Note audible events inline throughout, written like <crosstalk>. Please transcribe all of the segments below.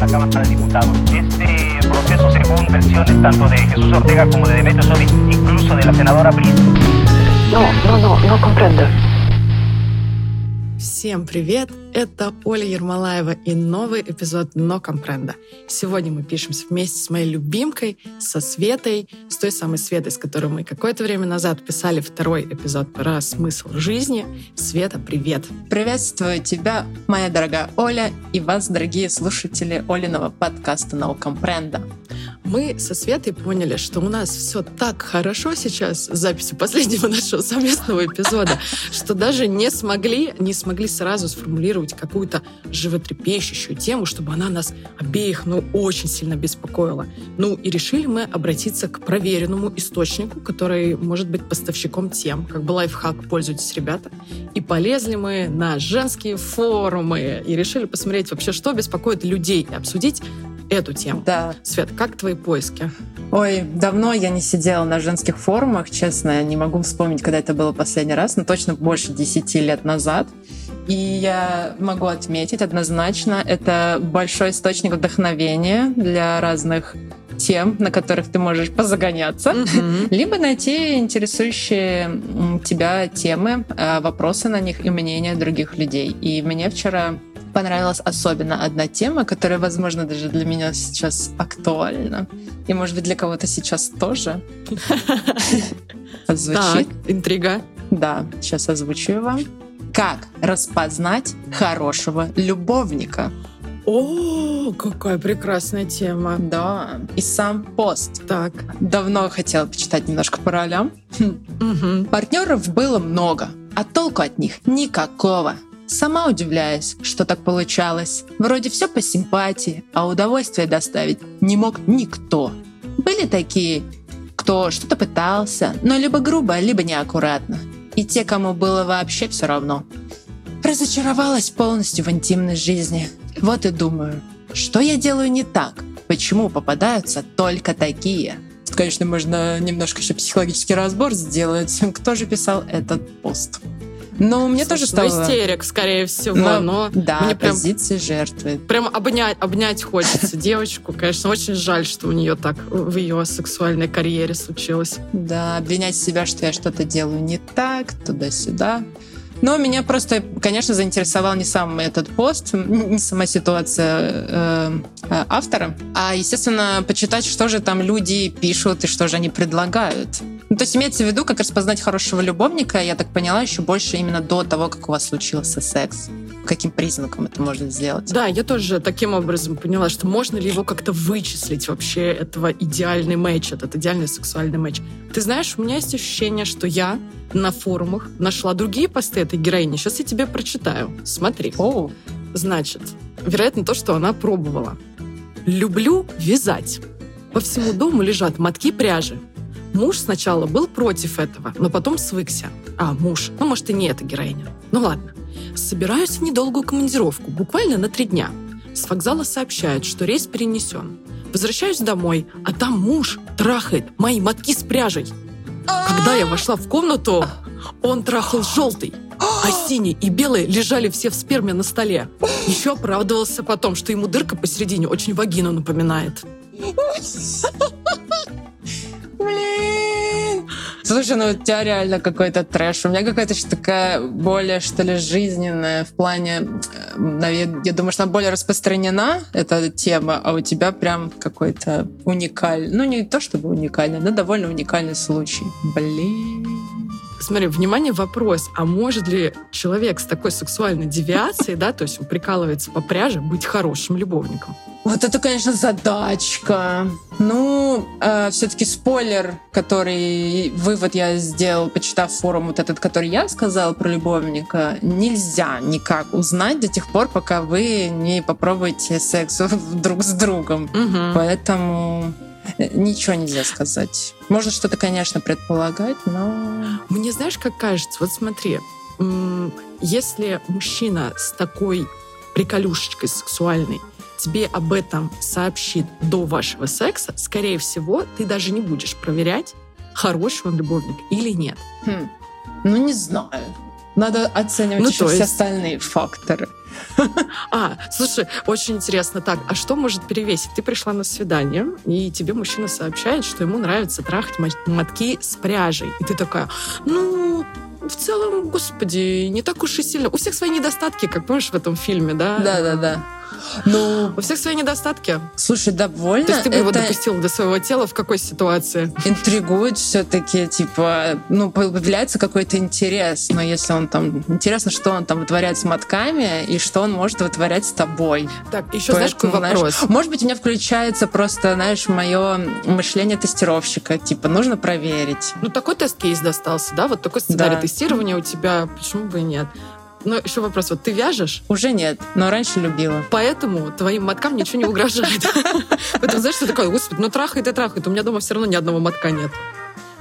la Cámara de Diputados. Este proceso, según versiones tanto de Jesús Ortega como de Demetrio Sodi, incluso de la senadora Briz. No, no, no, no comprendo. Всем привет! Это Оля Ермолаева и новый эпизод «Но Компренда». Сегодня мы пишемся вместе с моей любимкой, со Светой, с той самой Светой, с которой мы какое-то время назад писали второй эпизод про смысл жизни. Света, привет! Приветствую тебя, моя дорогая Оля, и вас, дорогие слушатели Олиного подкаста «Но Компренда». Мы со Светой поняли, что у нас все так хорошо сейчас с записью последнего <laughs> нашего совместного эпизода, что даже не смогли, не смогли сразу сформулировать какую-то животрепещущую тему, чтобы она нас обеих, ну, очень сильно беспокоила. Ну, и решили мы обратиться к проверенному источнику, который может быть поставщиком тем. Как бы лайфхак, пользуйтесь, ребята. И полезли мы на женские форумы и решили посмотреть вообще, что беспокоит людей, и обсудить эту тему. Да. Свет, как твои поиски? Ой, давно я не сидела на женских форумах, честно, не могу вспомнить, когда это было последний раз, но точно больше 10 лет назад. И я могу отметить однозначно, это большой источник вдохновения для разных тем, на которых ты можешь позагоняться, Мгм. либо найти интересующие тебя темы, э, вопросы на них и мнения других людей. И мне вчера понравилась особенно одна тема, которая, возможно, даже для меня сейчас актуальна. И, может быть, для кого-то сейчас тоже. Так, Звучит. интрига. Да, сейчас озвучу вам. Как распознать хорошего любовника? О, какая прекрасная тема. Да, и сам пост. Так. Давно хотела почитать немножко по ролям. Мгм. Партнеров было много, а толку от них никакого. Сама удивляюсь, что так получалось. Вроде все по симпатии, а удовольствие доставить не мог никто. Были такие, кто что-то пытался, но либо грубо, либо неаккуратно. И те, кому было вообще все равно. Разочаровалась полностью в интимной жизни. Вот и думаю, что я делаю не так? Почему попадаются только такие? Конечно, можно немножко еще психологический разбор сделать. Кто же писал этот пост? Но мне тоже Слушай, ну, стало... истерик, скорее всего, Но- но да, мне прям, позиции жертвы. прям обнять, обнять хочется <laughs> девочку. Конечно, очень жаль, что у нее так в ее сексуальной карьере случилось. Да, обвинять себя, что я что-то делаю не так, туда-сюда. Но меня просто, конечно, заинтересовал не сам этот пост, не сама ситуация э, э, автора, а, естественно, почитать, что же там люди пишут и что же они предлагают. Ну, то есть имеется в виду, как распознать хорошего любовника, я так поняла, еще больше именно до того, как у вас случился секс. Каким признаком это можно сделать? Да, я тоже таким образом поняла, что можно ли его как-то вычислить вообще, этого идеальный матч, этот идеальный сексуальный матч. Ты знаешь, у меня есть ощущение, что я на форумах нашла другие посты этой героини. Сейчас я тебе прочитаю. Смотри. О, Значит, вероятно, то, что она пробовала. Люблю вязать. По всему дому лежат мотки пряжи. Муж сначала был против этого, но потом свыкся. А, муж. Ну, может, и не эта героиня. Ну, ладно. Собираюсь в недолгую командировку, буквально на три дня. С вокзала сообщают, что рейс перенесен. Возвращаюсь домой, а там муж трахает мои мотки с пряжей. Когда я вошла в комнату, он трахал желтый, а синий и белый лежали все в сперме на столе. Еще оправдывался потом, что ему дырка посередине очень вагину напоминает. Блин! Слушай, ну у тебя реально какой-то трэш. У меня какая-то что такая более, что ли, жизненная в плане... э, Я думаю, что она более распространена, эта тема, а у тебя прям какой-то уникальный... Ну, не то чтобы уникальный, но довольно уникальный случай. Блин. Смотри, внимание, вопрос. А может ли человек с такой сексуальной девиацией, да, то есть он прикалывается по пряже, быть хорошим любовником? Вот это, конечно, задачка. Ну, все-таки спойлер, который вывод я сделал, почитав форум вот этот, который я сказала про любовника, нельзя никак узнать до тех пор, пока вы не попробуете секс <laughs> друг с другом. Мгм. Поэтому э, ничего нельзя сказать. Можно что-то, конечно, предполагать, но... Мне знаешь, как кажется, вот смотри, если мужчина с такой приколюшечкой сексуальной тебе об этом сообщит до вашего секса, скорее всего, ты даже не будешь проверять, хороший он любовник или нет. Хм, ну, не знаю. Надо оценивать Ну, еще то все есть- остальные факторы. <laughs> А, слушай, очень интересно. Так, а что может перевесить? Ты пришла на свидание, и тебе мужчина сообщает, что ему нравится трахать мо- мотки с пряжей. И ты такая, ну, в целом, господи, не так уж и сильно. У всех свои недостатки, как помнишь в этом фильме, да? Да-да-да. Ну, У всех свои недостатки. слушай, довольно. То есть ты бы его это допустил до своего тела в какой ситуации? интригует все-таки, типа, ну, появляется какой-то интерес. Но если он там... Интересно, что он там вытворяет с мотками и что он может вытворять с тобой. Так, еще знаешь, какой Поэтому, знаешь, вопрос? Может быть, у меня включается просто, знаешь, мое мышление тестировщика. Типа, нужно проверить. Ну, такой тест-кейс достался, да? Вот такой сценарий Да. тестирования у тебя, почему бы и нет? Но еще вопрос, вот ты вяжешь, Уже нет, но раньше любила. поэтому твоим моткам ничего не угрожает. <laughs> Поэтому знаешь, что такое, господи, ну трахает и трахает, у меня дома все равно ни одного мотка нет.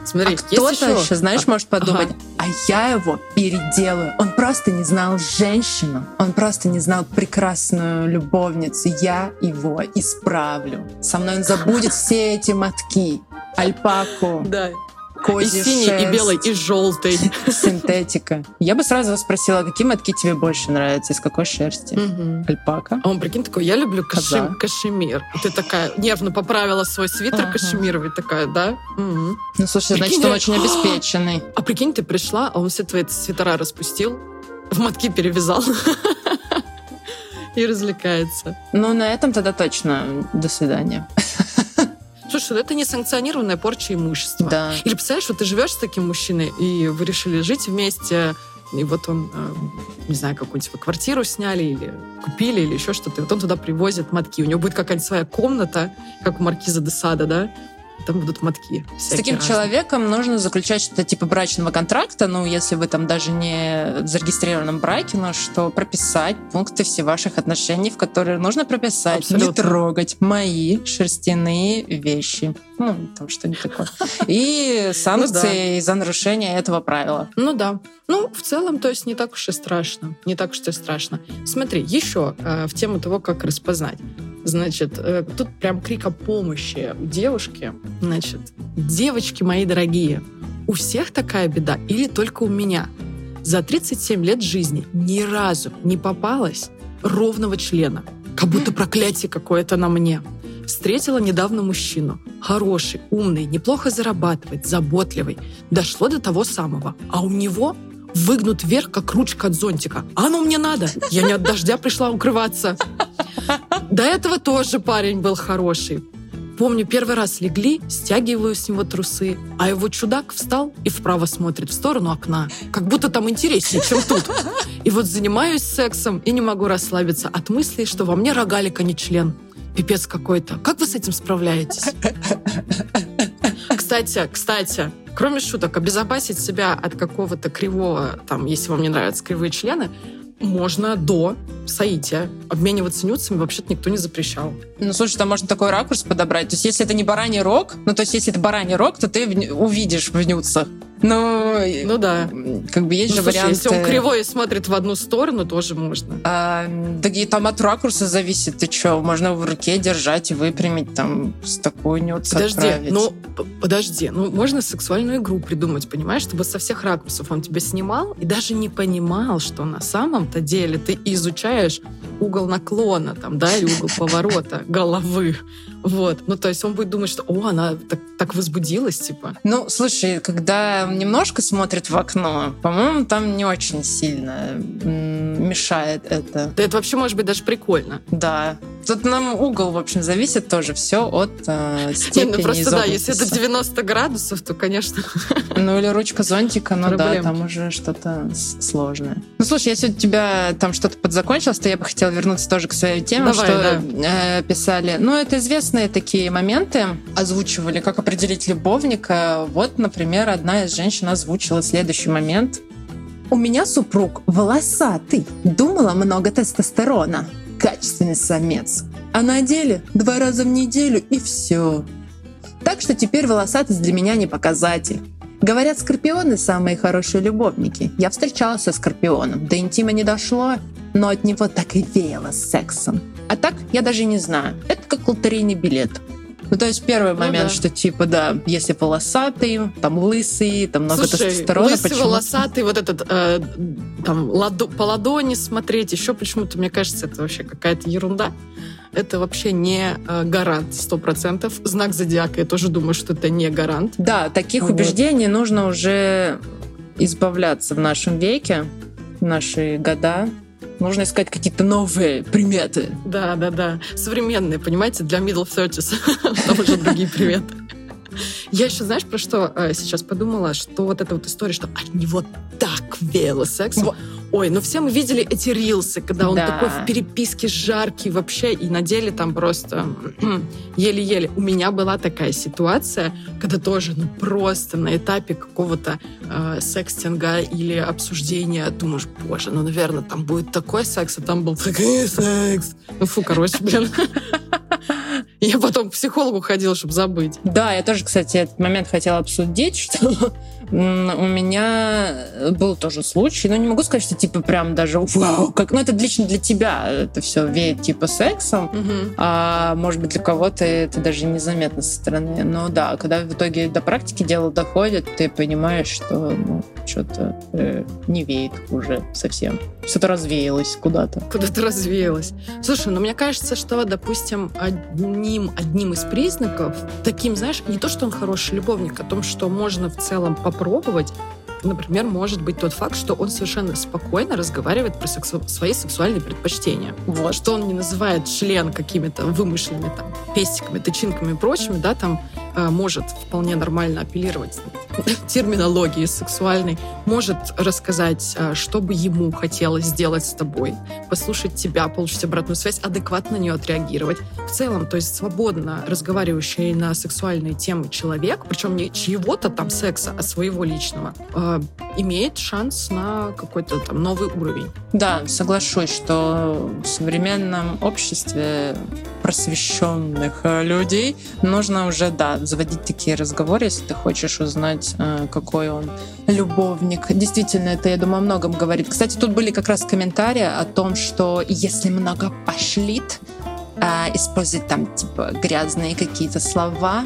Смотри, А кто-то еще... еще, знаешь, А, может подумать, а я его переделаю. Он просто не знал женщину, он просто не знал прекрасную любовницу. Я его исправлю. Со мной он забудет <laughs> все эти мотки, альпаку, Да, и козий синий, и шерсть, белый, и желтый. синтетика. Я бы сразу спросила, какие мотки тебе больше нравятся, из какой шерсти? Мгм. Альпака? А он, прикинь, такой, я люблю кашем- кашемир. И ты такая нервно поправила свой свитер Ага. кашемировый, такая, да? Мгм. Ну, слушай, значит, Прикинь, он я- очень <gasps> обеспеченный. А прикинь, ты пришла, а он все твои свитера распустил, в мотки перевязал <laughs> и развлекается. Ну, на этом тогда точно до свидания. Слушай, ну это несанкционированная порча имущества. Да. Или представляешь, вот ты живешь с таким мужчиной, и вы решили жить вместе, и вот он, э, не знаю, какую-нибудь вы квартиру сняли, или купили, или еще что-то, и вот он туда привозит мотки. У него будет какая-нибудь своя комната, как у маркиза де Сада, да? Там будут мотки. С таким человеком нужно заключать что-то типа брачного контракта, ну, если вы там даже не в зарегистрированном браке, но что прописать пункты все ваших отношений, в которые нужно прописать, Абсолютно. не трогать мои шерстяные вещи. Ну, там что-нибудь такое. <laughs> И санкции за нарушение этого правила. Ну да. Ну, в целом, то есть не так уж и страшно. Не так уж и страшно. Смотри, еще э, в тему того, как распознать. Значит, э, тут прям крик о помощи у девушки. Значит, девочки мои дорогие, у всех такая беда или только у меня? За 37 лет жизни ни разу не попалось ровного члена. Как будто проклятие какое-то на мне. Встретила недавно мужчину. Хороший, умный, неплохо зарабатывает, заботливый. Дошло до того самого. А у него выгнут вверх, как ручка от зонтика. А оно мне надо. Я не от дождя пришла укрываться. До этого тоже парень был хороший. Помню, первый раз легли, стягиваю с него трусы, а его чудак встал и вправо смотрит в сторону окна. Как будто там интереснее, чем тут. И вот занимаюсь сексом и не могу расслабиться от мысли, что во мне рогалик, а не член. Пипец какой-то. Как вы с этим справляетесь? Кстати, кстати, кроме шуток, обезопасить себя от какого-то кривого, там, если вам не нравятся кривые члены, можно до соития. Обмениваться нюцами вообще-то никто не запрещал. Ну, слушай, там можно такой ракурс подобрать. То есть, если это не бараний рог, ну, то есть, если это бараний рог, то ты увидишь в нюцах. Ну, Ну да. как бы есть Ну, же слушай, варианты... если он кривой и смотрит в одну сторону, тоже можно. А, да и там от ракурса зависит. Ты что, можно в руке держать и выпрямить, там, с такой нюц Подожди, отправить. ну, подожди, ну, можно сексуальную игру придумать, понимаешь, чтобы со всех ракурсов он тебя снимал и даже не понимал, что на самом-то деле ты изучаешь угол наклона, там, да, или угол <laughs> поворота головы. Вот. Ну, то есть он будет думать, что, о, она так, так возбудилась, типа. Ну, слушай, когда немножко смотрит в окно, по-моему, там не очень сильно мешает это. Да это вообще может быть даже прикольно. Да. Тут нам угол, в общем, зависит тоже все от э, <laughs> Не, степени ну просто да, если это изогнутости. 90 градусов, то, конечно, <laughs> Ну или ручка зонтика, ну да, там уже что-то сложное. Ну слушай, если у тебя там что-то подзакончилось, то я бы хотела вернуться тоже к своей теме, Давай, что э, писали. Ну это известные такие моменты, озвучивали, как определить любовника. Вот, например, одна из женщин озвучила следующий момент. У меня супруг волосатый, думала много тестостерона. Качественный самец. А на деле два раза в неделю и все. Так что теперь волосатость для меня не показатель. Говорят, скорпионы самые хорошие любовники. Я встречалась со скорпионом. До интима не дошло, но от него так и веяло сексом. А так, я даже не знаю. Это как лотерейный билет. Ну, то есть первый Ну момент, да. что типа, да, если волосатый, там лысый, там много Слушай, тестостерона, лысый, почему? волосатый, вот этот, э, там, ладо- по ладони смотреть, еще почему-то, мне кажется, это вообще какая-то ерунда. Это вообще не э, гарант, сто процентов. Знак зодиака, я тоже думаю, что это не гарант. Да, таких Вот. убеждений нужно уже избавляться в нашем веке, в наши года. Нужно искать какие-то новые приметы. Да, да, да. Современные, понимаете, для middle 30s. <laughs> Там уже другие приметы. Я еще, знаешь, про что э, сейчас подумала? Что вот эта вот история, что от него так веяло сексом. Ой, ну все мы видели эти рилсы, когда он Да. такой в переписке жаркий вообще, и на деле там просто еле-еле. У меня была такая ситуация, когда тоже, ну просто на этапе какого-то э, секстинга или обсуждения думаешь, боже, ну, наверное, там будет такой секс, а там был такой секс. Ну, фу, короче, блин. Я потом к психологу ходила, чтобы забыть. Да, я тоже, кстати, этот момент хотела обсудить, что у меня был тоже случай, но не могу сказать, что типа прям даже вау, как, ну это лично для тебя это все веет типа сексом, Мгм. а может быть для кого-то это даже незаметно со стороны. Но да, когда в итоге до практики дело доходит, ты понимаешь, что ну, что-то э, не веет уже совсем. Что-то развеялось куда-то. Куда-то развеялась. Слушай, ну мне кажется, что, допустим, одним, одним из признаков, таким, знаешь, не то, что он хороший любовник, а том, что можно в целом попробовать, например, может быть тот факт, что он совершенно спокойно разговаривает про сексу- свои сексуальные предпочтения. Вот. Что он не называет член какими-то вымышленными там пестиками, тычинками и прочими, да, там может вполне нормально апеллировать терминологии сексуальной, может рассказать, э, что бы ему хотелось сделать с тобой, послушать тебя, получить обратную связь, адекватно на нее отреагировать. В целом, то есть свободно разговаривающий на сексуальные темы человек, причем не чьего-то там секса, а своего личного, э, имеет шанс на какой-то там новый уровень. Да, соглашусь, что в современном обществе просвещенных людей нужно уже, да, заводить такие разговоры, если ты хочешь узнать, э, какой он любовник. Действительно, это, я думаю, о многом говорит. Кстати, тут были как раз комментарии о том, что если много пошлит, э, использовать там типа грязные какие-то слова,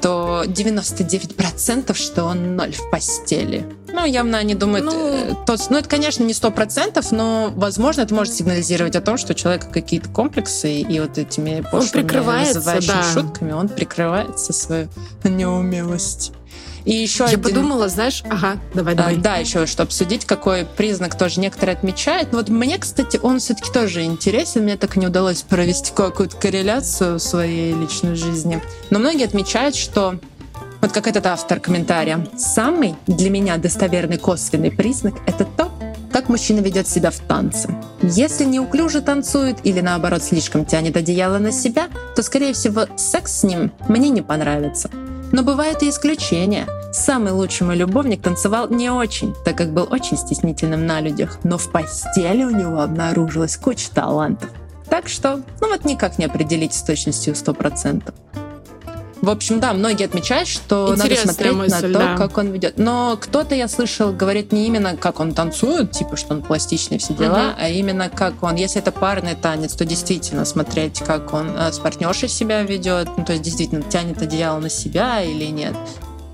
то 99% что он ноль в постели. Ну, явно они думают, Ну- э, то, ну, это, конечно, не 100%, но, возможно, это может сигнализировать о том, что у человека какие-то комплексы, и вот этими пошлыми, вызывающими да. шутками он прикрывается свою неумелость. И еще Я один... подумала, знаешь, ага, давай, А, давай. Да, еще что обсудить, какой признак тоже некоторые отмечают. Но вот мне, кстати, он все-таки тоже интересен. Мне так и не удалось провести какую-то корреляцию в своей личной жизни. Но многие отмечают, что вот как этот автор комментария. Самый для меня достоверный косвенный признак — это то, как мужчина ведет себя в танце. Если неуклюже танцует или наоборот слишком тянет одеяло на себя, то, скорее всего, секс с ним мне не понравится. Но бывают и исключения. Самый лучший мой любовник танцевал не очень, так как был очень стеснительным на людях, но в постели у него обнаружилась куча талантов. Так что, ну вот никак не определить с точностью 100%. В общем, да, многие отмечают, что надо Интересная смотреть мысль, на то, да. как он ведет. Но кто-то, я слышал, говорит не именно, как он танцует, типа, что он пластичный, все дела, Мгм. а именно как он. Если это парный танец, то действительно смотреть, как он э, с партнершей себя ведет, ну, то есть действительно тянет одеяло на себя или нет.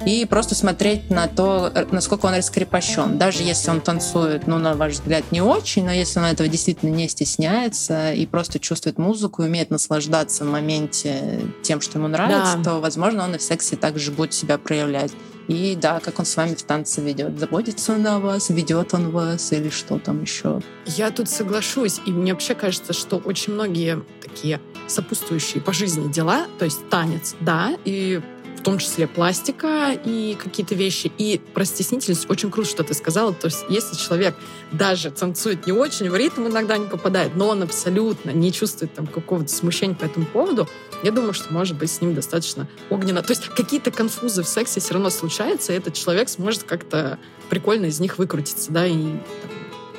И просто смотреть на то, насколько он раскрепощен. Даже если он танцует, ну, на ваш взгляд, не очень, но если он этого действительно не стесняется и просто чувствует музыку, умеет наслаждаться в моменте тем, что ему нравится, Да. то, возможно, он и в сексе также будет себя проявлять. И да, как он с вами в танце ведет. Заботится он о вас, ведет он вас или что там еще. Я тут соглашусь, и мне вообще кажется, что очень многие такие сопутствующие по жизни дела, то есть танец, да, и том числе пластика и какие-то вещи. И про стеснительность очень круто, что ты сказала. То есть если человек даже танцует не очень, в ритм иногда не попадает, но он абсолютно не чувствует там какого-то смущения по этому поводу, я думаю, что может быть с ним достаточно огненно. То есть какие-то конфузы в сексе все равно случаются, и этот человек сможет как-то прикольно из них выкрутиться, да, и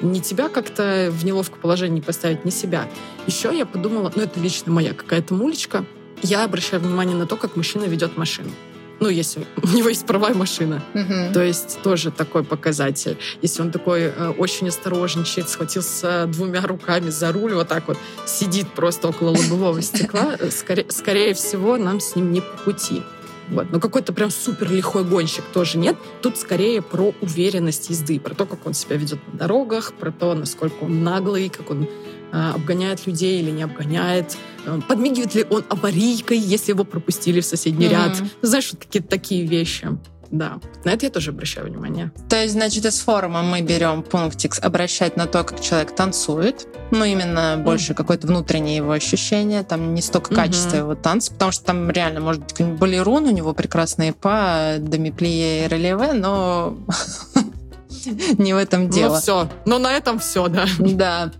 не тебя как-то в неловкое положение поставить, не себя. Еще я подумала, ну это лично моя какая-то мулечка, я обращаю внимание на то, как мужчина ведет машину. Ну, если у него есть права и машина. Мгм. То есть тоже такой показатель. Если он такой э, очень осторожничает, схватился двумя руками за руль, вот так вот сидит просто около лобового стекла, э, скорее, скорее всего, нам с ним не по пути. Вот. Но какой-то прям супер лихой гонщик тоже нет. Тут скорее про уверенность езды, про то, как он себя ведет на дорогах, про то, насколько он наглый, как он э, обгоняет людей или не обгоняет, э, подмигивает ли он аварийкой, если его пропустили в соседний Мгм. ряд. Знаешь, вот какие-то такие вещи. Да, на это я тоже обращаю внимание. То есть, значит, из форума мы берем пунктик обращать на то, как человек танцует. Ну, именно больше какое-то внутреннее его ощущение. Там не столько Мгм. качество его танца, потому что там реально может быть какой-нибудь балерун, у него прекрасные па, домиплие и релеве, но <laughs> не в этом дело. Ну все, но на этом все, да. Да.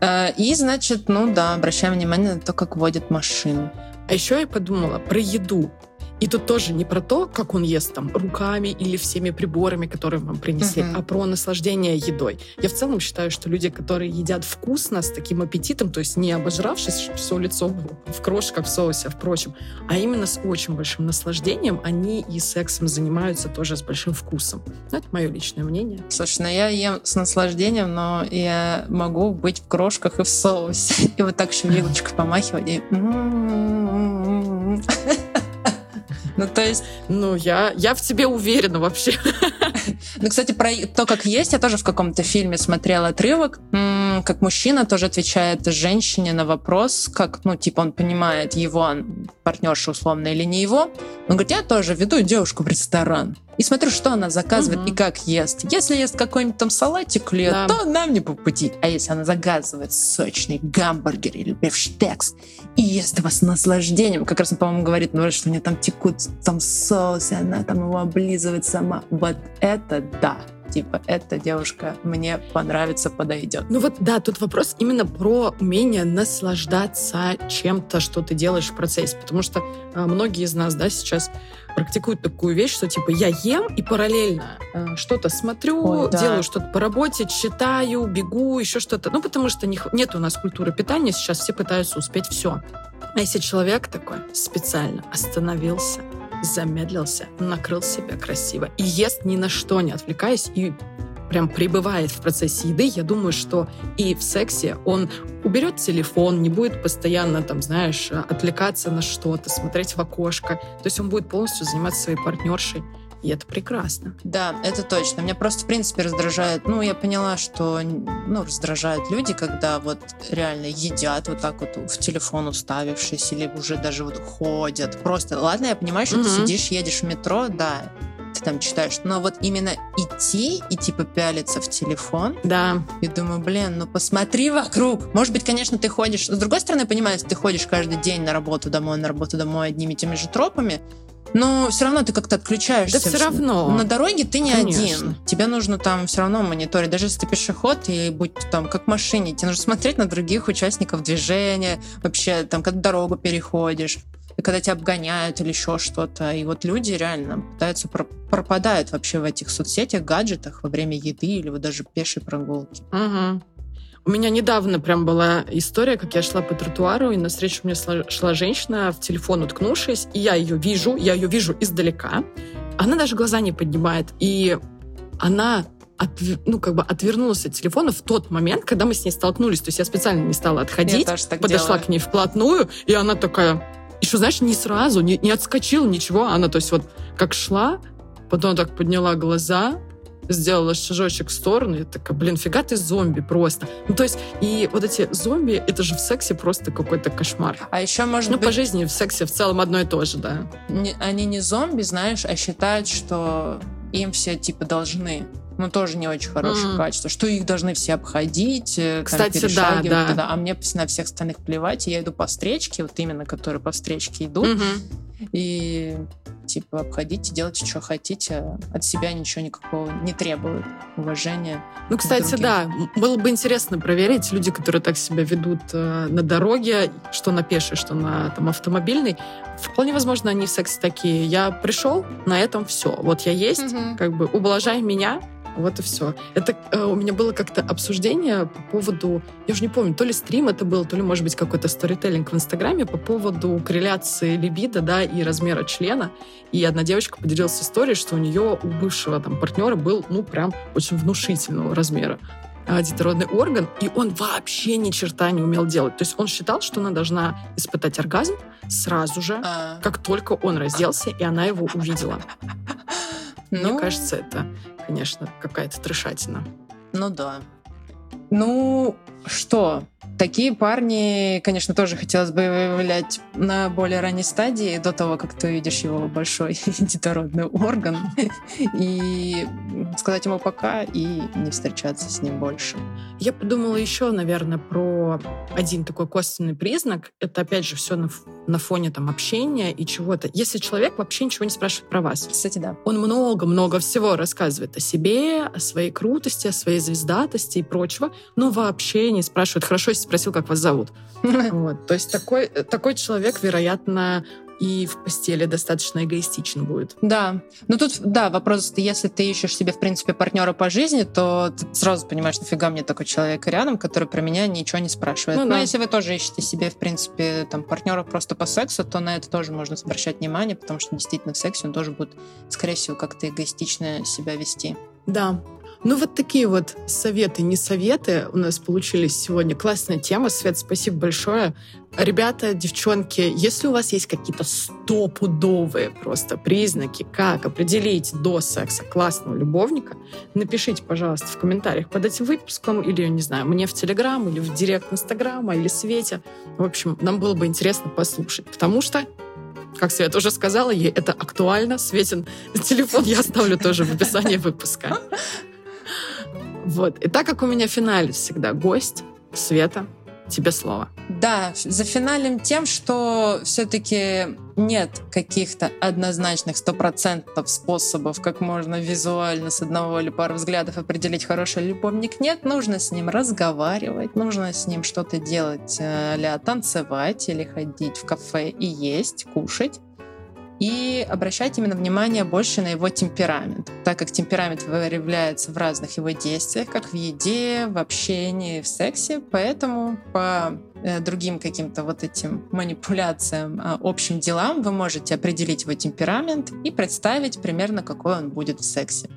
Э, И, значит, ну да, обращаем внимание на то, как водят машину. А еще я подумала про еду. И тут тоже не про то, как он ест там руками или всеми приборами, которые вам принесли, Мгм. а про наслаждение едой. Я в целом считаю, что люди, которые едят вкусно, с таким аппетитом, то есть не обожравшись, все лицо в крошках, в соусе, впрочем, а именно с очень большим наслаждением, они и сексом занимаются тоже с большим вкусом. Ну, это мое личное мнение. Слушай, ну я ем с наслаждением, но я могу быть в крошках и в соусе. <laughs> И вот так еще вилочкой помахивать. и. <laughs> Ну, то есть, Ну, я, я в тебе уверена вообще. ну, кстати, про то, как есть, я тоже в каком-то фильме смотрела отрывок, как мужчина тоже отвечает женщине на вопрос, как, ну, типа, он понимает, его партнерша условно или не его. Он говорит, я тоже веду девушку в ресторан. И смотрю, что она заказывает Мгм. и как ест. Если ест какой-нибудь там салатик или Да. то нам не по пути. А если она заказывает сочный гамбургер или бифштекс и ест его с наслаждением, как раз он, по-моему, говорит, ну, что у нее там текут там соусы, она там его облизывает сама. Вот это да. Типа, эта девушка мне понравится, подойдет. Ну вот, да, тут вопрос именно про умение наслаждаться чем-то, что ты делаешь в процессе. Потому что а, многие из нас, да, сейчас практикуют такую вещь, что типа я ем и параллельно а, что-то смотрю, Ой, да. делаю что-то по работе, читаю, бегу, еще что-то. Ну, потому что не нет у нас культуры питания, сейчас все пытаются успеть все. А если человек такой специально остановился, замедлился, накрыл себя красиво и ест ни на что не отвлекаясь и прям пребывает в процессе еды, я думаю, что и в сексе он уберет телефон, не будет постоянно, там, знаешь, отвлекаться на что-то, смотреть в окошко. То есть он будет полностью заниматься своей партнершей, и это прекрасно. Да, это точно. Меня просто, в принципе, раздражает. Ну, я поняла, что, ну, раздражают люди, когда вот реально едят вот так вот в телефон уставившись или уже даже вот ходят. Просто, ладно, я понимаю, что ты Мгм. сидишь, едешь в метро, да, ты там читаешь, но вот именно идти и типа пялиться в телефон, Да, и думаю, блин, ну посмотри вокруг. Может быть, конечно, ты ходишь... С другой стороны, если ты ходишь каждый день на работу домой, на работу домой одними и теми же тропами, но все равно ты как-то отключаешься. да все равно. На дороге ты не Конечно. один. Тебе нужно там все равно мониторить. Даже если ты пешеход, и будь там как в машине, тебе нужно смотреть на других участников движения, вообще там, когда дорогу переходишь, когда тебя обгоняют или еще что-то. И вот люди реально пытаются про- пропадают вообще в этих соцсетях, гаджетах во время еды или вот даже пешей прогулки. Мгм. У меня недавно прям была история, как я шла по тротуару, и навстречу мне шла, шла женщина в телефон уткнувшись, и я ее вижу, я ее вижу издалека. Она даже глаза не поднимает, и она отв- ну, как бы отвернулась от телефона в тот момент, когда мы с ней столкнулись. То есть я специально не стала отходить, подошла делаю. к ней вплотную, и она такая... Еще, знаешь, не сразу, не, не отскочила, ничего. Она, то есть вот как шла, потом так подняла глаза, сделала шажочек в сторону, и такая, блин, фига ты зомби просто. Ну, то есть, и вот эти зомби, это же в сексе просто какой-то кошмар. А еще, может Ну, быть, по жизни в сексе в целом одно и то же, да. не- они не зомби, знаешь, а считают, что им все типа должны. Ну, тоже не очень хорошее Мгм. качество. Что их должны все обходить, э, там, Кстати, да, перешагивать да. туда. А мне на всех остальных плевать. и Я иду по встречке, вот именно, которые по встречке идут. Мгм. И типа обходите, делайте, что хотите. От себя ничего никакого не требуют. Уважения. Ну, кстати, да, было бы интересно проверить люди, которые так себя ведут э, на дороге, что на пешей, что на там, автомобильной. Вполне возможно, они в сексе такие. Я пришел, на этом все. Вот я есть, как бы ублажай меня, вот и все. Это э, у меня было как-то обсуждение по поводу, я уже не помню, то ли стрим это был, то ли, может быть, какой-то сторителлинг в Инстаграме по поводу корреляции либидо, да, и размера члена. И одна девочка поделилась историей, что у нее у бывшего там партнера был, ну, прям очень внушительного размера а, детородный орган, и он вообще ни черта не умел делать. То есть он считал, что она должна испытать оргазм сразу же, А, как только он разделся, и она его увидела. ну, Мне кажется, это, конечно, какая-то трешатина. Ну да. Ну, что? Такие парни, конечно, тоже хотелось бы выявлять на более ранней стадии, до того, как ты видишь его большой <laughs> детородный орган, <laughs> и сказать ему пока и не встречаться с ним больше. Я подумала еще, наверное, про один такой косвенный признак. Это, опять же, все на, на фоне там общения и чего-то. Если человек вообще ничего не спрашивает про вас, Кстати, да. он много-много всего рассказывает о себе, о своей крутости, о своей звездатости и прочего, но вообще не спрашивает, хорошо, если спросил, как вас зовут. <laughs> Вот. То есть такой, такой человек, вероятно, и в постели достаточно эгоистичен будет. Да. Ну тут, да, вопрос, если ты ищешь себе, в принципе, партнера по жизни, то ты сразу понимаешь, нафига мне такой человек рядом, который про меня ничего не спрашивает. Ну Но да. если вы тоже ищете себе, в принципе, там, партнера просто по сексу, то на это тоже можно обращать внимание, потому что действительно в сексе он тоже будет, скорее всего, как-то эгоистично себя вести. Да. Ну вот такие вот советы, не советы у нас получились сегодня. Классная тема. Свет, спасибо большое. Ребята, девчонки, если у вас есть какие-то стопудовые просто признаки, как определить до секса классного любовника, напишите, пожалуйста, в комментариях под этим выпуском или, не знаю, мне в Телеграм или в Директ Инстаграма или Свете. В общем, нам было бы интересно послушать, потому что как Света уже сказала, ей это актуально. Светин телефон я оставлю тоже в описании выпуска. Вот. И так как у меня финале всегда гость, Света, тебе слово. Да, за финалем тем, что все-таки нет каких-то однозначных стопроцентных способов, как можно визуально с одного или пары взглядов определить, хороший любовник. Нет, нужно с ним разговаривать, нужно с ним что-то делать, э, ля танцевать или ходить в кафе и есть, кушать. И обращать именно внимание больше на его темперамент, так как темперамент выявляется в разных его действиях, как в еде, в общении, в сексе. Поэтому по э, другим каким-то вот этим манипуляциям, а, общим делам вы можете определить его темперамент и представить примерно, какой он будет в сексе.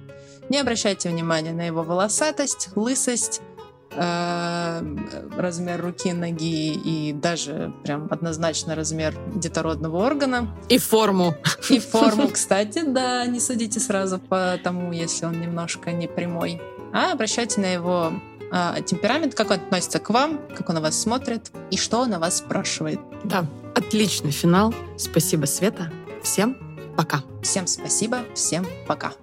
Не обращайте внимания на его волосатость, лысость, размер руки, ноги и даже прям однозначно размер детородного органа. И форму. И <laughs> форму, кстати, да, не судите сразу по тому, если он немножко не прямой. А обращайте на его а, темперамент, как он относится к вам, как он на вас смотрит и что он о вас спрашивает. Да, отличный финал. Спасибо, Света. Всем пока. Всем спасибо, всем пока.